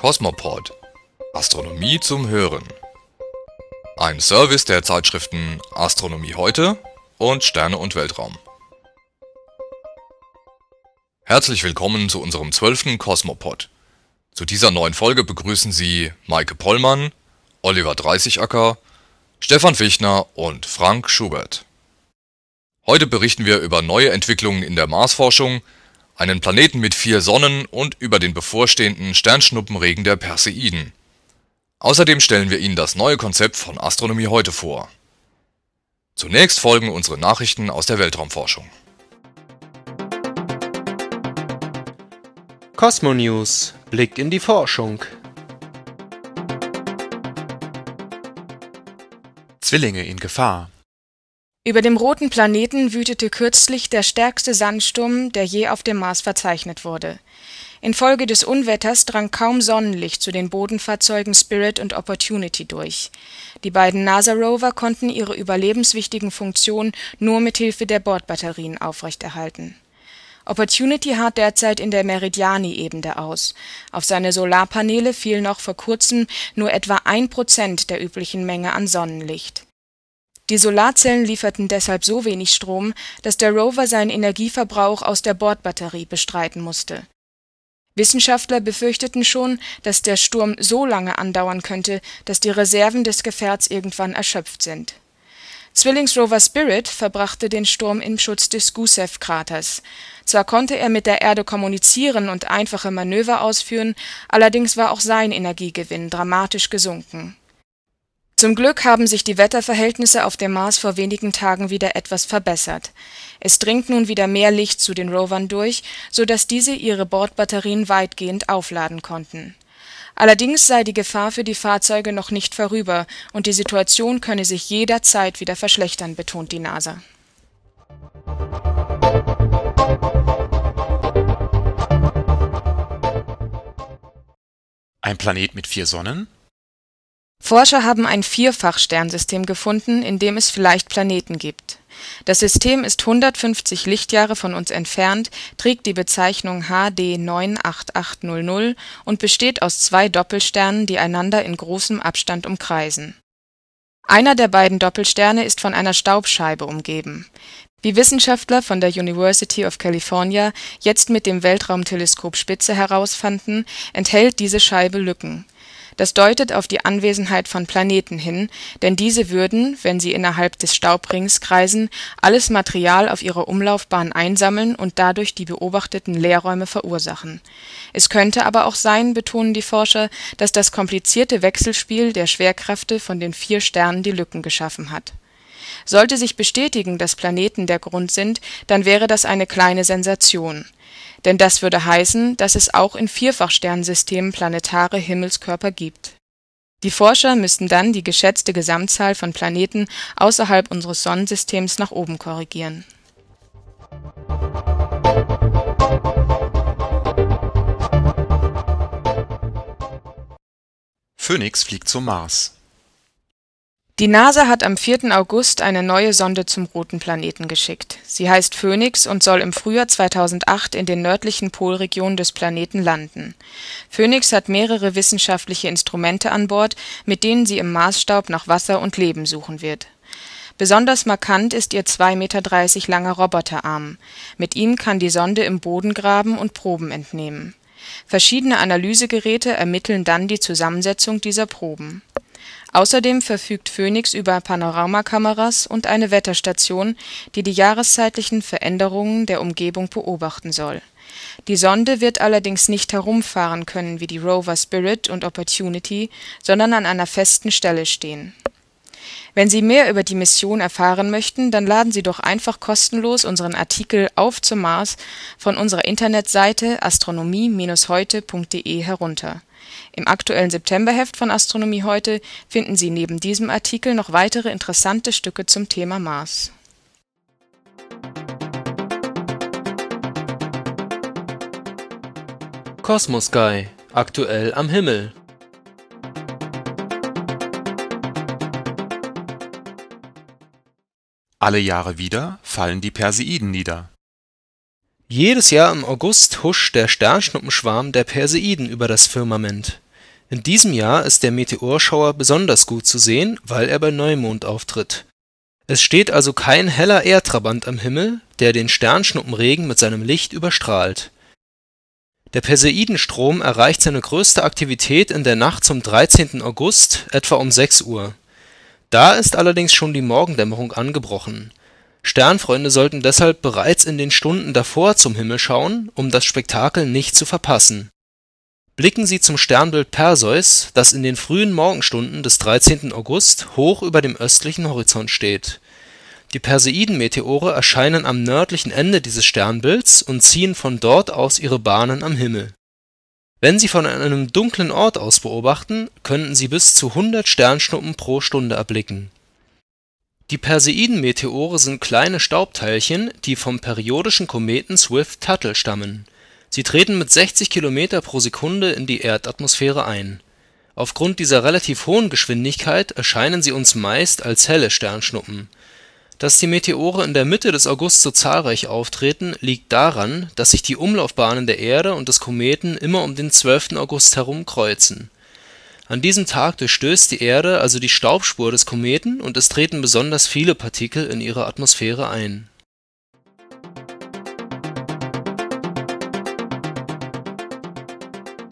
Cosmopod Astronomie zum Hören. Ein Service der Zeitschriften Astronomie heute und Sterne und Weltraum. Herzlich willkommen zu unserem zwölften Cosmopod. Zu dieser neuen Folge begrüßen Sie Maike Pollmann, Oliver Dreißigacker, Stefan Fichtner und Frank Schubert. Heute berichten wir über neue Entwicklungen in der Marsforschung, einen Planeten mit vier Sonnen und über den bevorstehenden Sternschnuppenregen der Perseiden. Außerdem stellen wir Ihnen das neue Konzept von Astronomie heute vor. Zunächst folgen unsere Nachrichten aus der Weltraumforschung. Cosmo News Blick in die Forschung. Zwillinge in Gefahr. Über dem roten Planeten wütete kürzlich der stärkste Sandsturm, der je auf dem Mars verzeichnet wurde. Infolge des Unwetters drang kaum Sonnenlicht zu den Bodenfahrzeugen Spirit und Opportunity durch. Die beiden NASA-Rover konnten ihre überlebenswichtigen Funktionen nur mit Hilfe der Bordbatterien aufrechterhalten. Opportunity harrt derzeit in der Meridiani-Ebene aus. Auf seine Solarpaneele fiel noch vor kurzem nur etwa ein Prozent der üblichen Menge an Sonnenlicht die Solarzellen lieferten deshalb so wenig Strom, dass der Rover seinen Energieverbrauch aus der Bordbatterie bestreiten musste. Wissenschaftler befürchteten schon, dass der Sturm so lange andauern könnte, dass die Reserven des Gefährts irgendwann erschöpft sind. Zwillingsrover Spirit verbrachte den Sturm im Schutz des Gusev-Kraters. Zwar konnte er mit der Erde kommunizieren und einfache Manöver ausführen, allerdings war auch sein Energiegewinn dramatisch gesunken zum Glück haben sich die Wetterverhältnisse auf dem Mars vor wenigen Tagen wieder etwas verbessert. Es dringt nun wieder mehr Licht zu den Rovern durch, so dass diese ihre Bordbatterien weitgehend aufladen konnten. Allerdings sei die Gefahr für die Fahrzeuge noch nicht vorüber und die Situation könne sich jederzeit wieder verschlechtern, betont die NASA. Ein Planet mit vier Sonnen? Forscher haben ein Vierfach-Sternsystem gefunden, in dem es vielleicht Planeten gibt. Das System ist 150 Lichtjahre von uns entfernt, trägt die Bezeichnung HD 98800 und besteht aus zwei Doppelsternen, die einander in großem Abstand umkreisen. Einer der beiden Doppelsterne ist von einer Staubscheibe umgeben. Wie Wissenschaftler von der University of California jetzt mit dem Weltraumteleskop Spitze herausfanden, enthält diese Scheibe Lücken das deutet auf die Anwesenheit von Planeten hin, denn diese würden, wenn sie innerhalb des Staubrings kreisen, alles Material auf ihrer Umlaufbahn einsammeln und dadurch die beobachteten Leerräume verursachen. Es könnte aber auch sein, betonen die Forscher, dass das komplizierte Wechselspiel der Schwerkräfte von den vier Sternen die Lücken geschaffen hat. Sollte sich bestätigen, dass Planeten der Grund sind, dann wäre das eine kleine Sensation denn das würde heißen, dass es auch in Vierfachsternsystemen planetare Himmelskörper gibt. Die Forscher müssten dann die geschätzte Gesamtzahl von Planeten außerhalb unseres Sonnensystems nach oben korrigieren. Phoenix fliegt zum Mars die NASA hat am 4. August eine neue Sonde zum roten Planeten geschickt. Sie heißt Phoenix und soll im Frühjahr 2008 in den nördlichen Polregionen des Planeten landen. Phoenix hat mehrere wissenschaftliche Instrumente an Bord, mit denen sie im Marsstaub nach Wasser und Leben suchen wird. Besonders markant ist ihr 2,30 Meter langer Roboterarm. Mit ihm kann die Sonde im Boden graben und Proben entnehmen. Verschiedene Analysegeräte ermitteln dann die Zusammensetzung dieser Proben Außerdem verfügt Phoenix über Panoramakameras und eine Wetterstation, die die jahreszeitlichen Veränderungen der Umgebung beobachten soll. Die Sonde wird allerdings nicht herumfahren können wie die Rover Spirit und Opportunity, sondern an einer festen Stelle stehen. Wenn Sie mehr über die Mission erfahren möchten, dann laden Sie doch einfach kostenlos unseren Artikel Auf zum Mars von unserer Internetseite astronomie-heute.de herunter im aktuellen Septemberheft von Astronomie heute finden Sie neben diesem Artikel noch weitere interessante Stücke zum Thema Mars. Cosmos Sky aktuell am Himmel Alle Jahre wieder fallen die Perseiden nieder. Jedes Jahr im August huscht der Sternschnuppenschwarm der Perseiden über das Firmament In diesem Jahr ist der Meteorschauer besonders gut zu sehen, weil er bei Neumond auftritt. Es steht also kein heller Erdtrabant am Himmel, der den Sternschnuppenregen mit seinem Licht überstrahlt. Der Perseidenstrom erreicht seine größte Aktivität in der Nacht zum 13. August etwa um 6 Uhr. Da ist allerdings schon die Morgendämmerung angebrochen. Sternfreunde sollten deshalb bereits in den Stunden davor zum Himmel schauen, um das Spektakel nicht zu verpassen. Blicken Sie zum Sternbild Perseus, das in den frühen Morgenstunden des 13. August hoch über dem östlichen Horizont steht. Die Perseidenmeteore erscheinen am nördlichen Ende dieses Sternbilds und ziehen von dort aus ihre Bahnen am Himmel. Wenn Sie von einem dunklen Ort aus beobachten, könnten Sie bis zu 100 Sternschnuppen pro Stunde erblicken. Die Perseidenmeteore sind kleine Staubteilchen, die vom periodischen Kometen Swift-Tuttle stammen Sie treten mit 60 km pro Sekunde in die Erdatmosphäre ein. Aufgrund dieser relativ hohen Geschwindigkeit erscheinen sie uns meist als helle Sternschnuppen. Dass die Meteore in der Mitte des August so zahlreich auftreten, liegt daran, dass sich die Umlaufbahnen der Erde und des Kometen immer um den 12. August herum kreuzen. An diesem Tag durchstößt die Erde also die Staubspur des Kometen und es treten besonders viele Partikel in ihre Atmosphäre ein.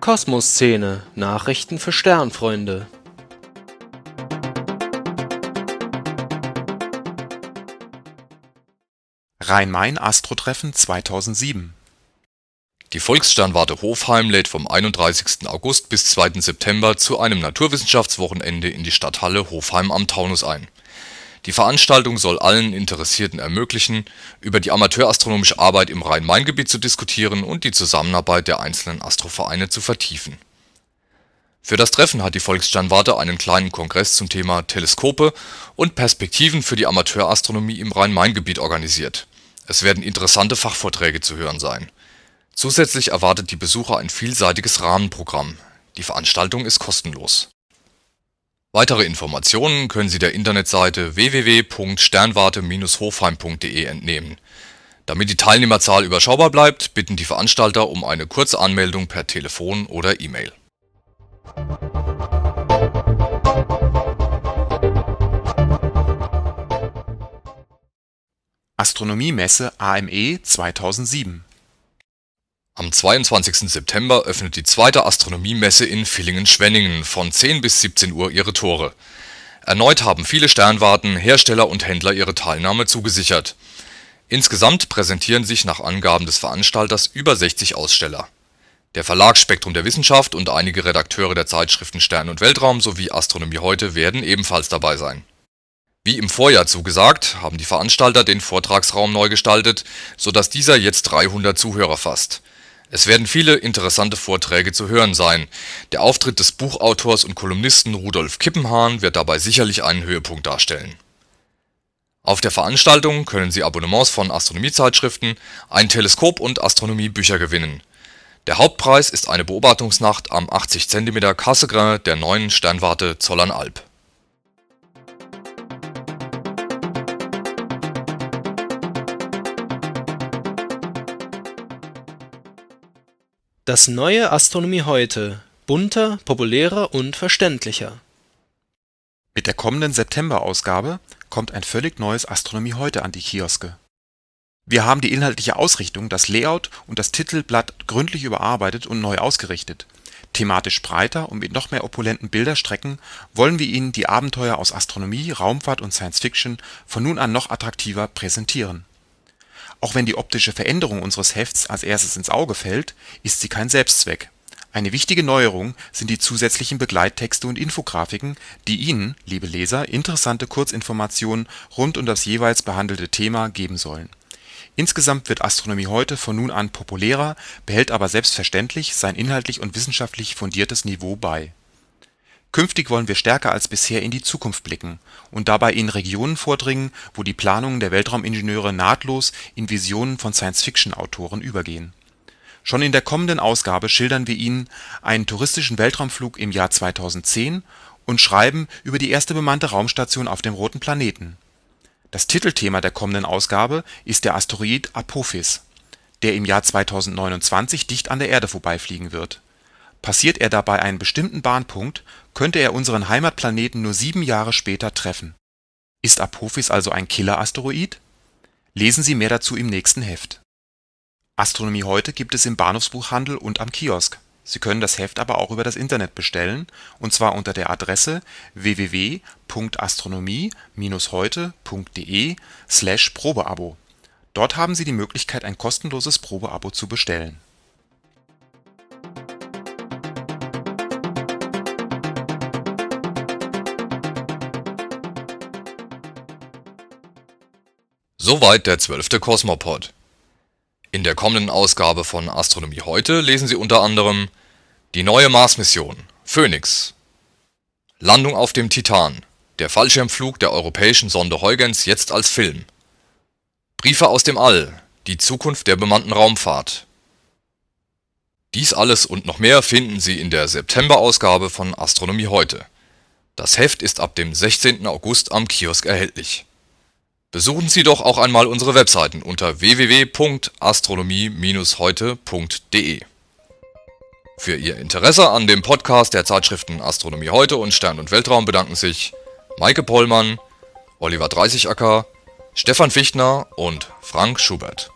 Kosmosszene – Nachrichten für Sternfreunde. Rhein-Main-Astro-Treffen 2007 Die Volkssternwarte Hofheim lädt vom 31. August bis 2. September zu einem Naturwissenschaftswochenende in die Stadthalle Hofheim am Taunus ein die Veranstaltung soll allen Interessierten ermöglichen, über die amateurastronomische Arbeit im Rhein-Main-Gebiet zu diskutieren und die Zusammenarbeit der einzelnen Astrovereine zu vertiefen. Für das Treffen hat die Volkssternwarte einen kleinen Kongress zum Thema Teleskope und Perspektiven für die Amateurastronomie im Rhein-Main-Gebiet organisiert. Es werden interessante Fachvorträge zu hören sein. Zusätzlich erwartet die Besucher ein vielseitiges Rahmenprogramm. Die Veranstaltung ist kostenlos Weitere Informationen können Sie der Internetseite www.sternwarte-hofheim.de entnehmen. Damit die Teilnehmerzahl überschaubar bleibt, bitten die Veranstalter um eine kurze Anmeldung per Telefon oder E-Mail. Astronomiemesse AME 2007 am 22. September öffnet die zweite Astronomiemesse in Villingen-Schwenningen von 10 bis 17 Uhr ihre Tore. Erneut haben viele Sternwarten, Hersteller und Händler ihre Teilnahme zugesichert. Insgesamt präsentieren sich nach Angaben des Veranstalters über 60 Aussteller. Der Verlag Spektrum der Wissenschaft und einige Redakteure der Zeitschriften Stern und Weltraum sowie Astronomie heute werden ebenfalls dabei sein. Wie im Vorjahr zugesagt, haben die Veranstalter den Vortragsraum neu gestaltet, so dass dieser jetzt 300 Zuhörer fasst es werden viele interessante Vorträge zu hören sein. Der Auftritt des Buchautors und Kolumnisten Rudolf Kippenhahn wird dabei sicherlich einen Höhepunkt darstellen. Auf der Veranstaltung können Sie Abonnements von Astronomiezeitschriften, ein Teleskop und Astronomiebücher gewinnen. Der Hauptpreis ist eine Beobachtungsnacht am 80 cm Cassegrain der neuen Sternwarte Zollernalb Das neue Astronomie heute: bunter, populärer und verständlicher. Mit der kommenden September-Ausgabe kommt ein völlig neues Astronomie heute an die Kioske. Wir haben die inhaltliche Ausrichtung, das Layout und das Titelblatt gründlich überarbeitet und neu ausgerichtet. Thematisch breiter und mit noch mehr opulenten Bilderstrecken wollen wir Ihnen die Abenteuer aus Astronomie, Raumfahrt und Science Fiction von nun an noch attraktiver präsentieren auch wenn die optische Veränderung unseres Hefts als erstes ins Auge fällt, ist sie kein Selbstzweck. Eine wichtige Neuerung sind die zusätzlichen Begleittexte und Infografiken, die Ihnen, liebe Leser, interessante Kurzinformationen rund um das jeweils behandelte Thema geben sollen. Insgesamt wird Astronomie heute von nun an populärer, behält aber selbstverständlich sein inhaltlich und wissenschaftlich fundiertes Niveau bei Künftig wollen wir stärker als bisher in die Zukunft blicken und dabei in Regionen vordringen, wo die Planungen der Weltraumingenieure nahtlos in Visionen von Science-Fiction-Autoren übergehen. Schon in der kommenden Ausgabe schildern wir Ihnen einen touristischen Weltraumflug im Jahr 2010 und schreiben über die erste bemannte Raumstation auf dem roten Planeten. Das Titelthema der kommenden Ausgabe ist der Asteroid Apophis, der im Jahr 2029 dicht an der Erde vorbeifliegen wird Passiert er dabei einen bestimmten Bahnpunkt, könnte er unseren Heimatplaneten nur sieben Jahre später treffen. Ist Apophis also ein Killer-Asteroid? Lesen Sie mehr dazu im nächsten Heft. Astronomie heute gibt es im Bahnhofsbuchhandel und am Kiosk. Sie können das Heft aber auch über das Internet bestellen, und zwar unter der Adresse www.astronomie-heute.de/probeabo. Dort haben Sie die Möglichkeit ein kostenloses Probeabo zu bestellen Soweit der zwölfte Kosmopod. In der kommenden Ausgabe von Astronomie heute lesen Sie unter anderem Die neue Mars-Mission Phoenix, Landung auf dem Titan, der Fallschirmflug der europäischen Sonde Huygens jetzt als Film, Briefe aus dem All, die Zukunft der bemannten Raumfahrt. Dies alles und noch mehr finden Sie in der September-Ausgabe von Astronomie heute. Das Heft ist ab dem 16. August am Kiosk erhältlich Besuchen Sie doch auch einmal unsere Webseiten unter www.astronomie-heute.de. Für Ihr Interesse an dem Podcast der Zeitschriften Astronomie heute und Stern und Weltraum bedanken sich Maike Pollmann, Oliver Dreißigacker, Stefan Fichtner und Frank Schubert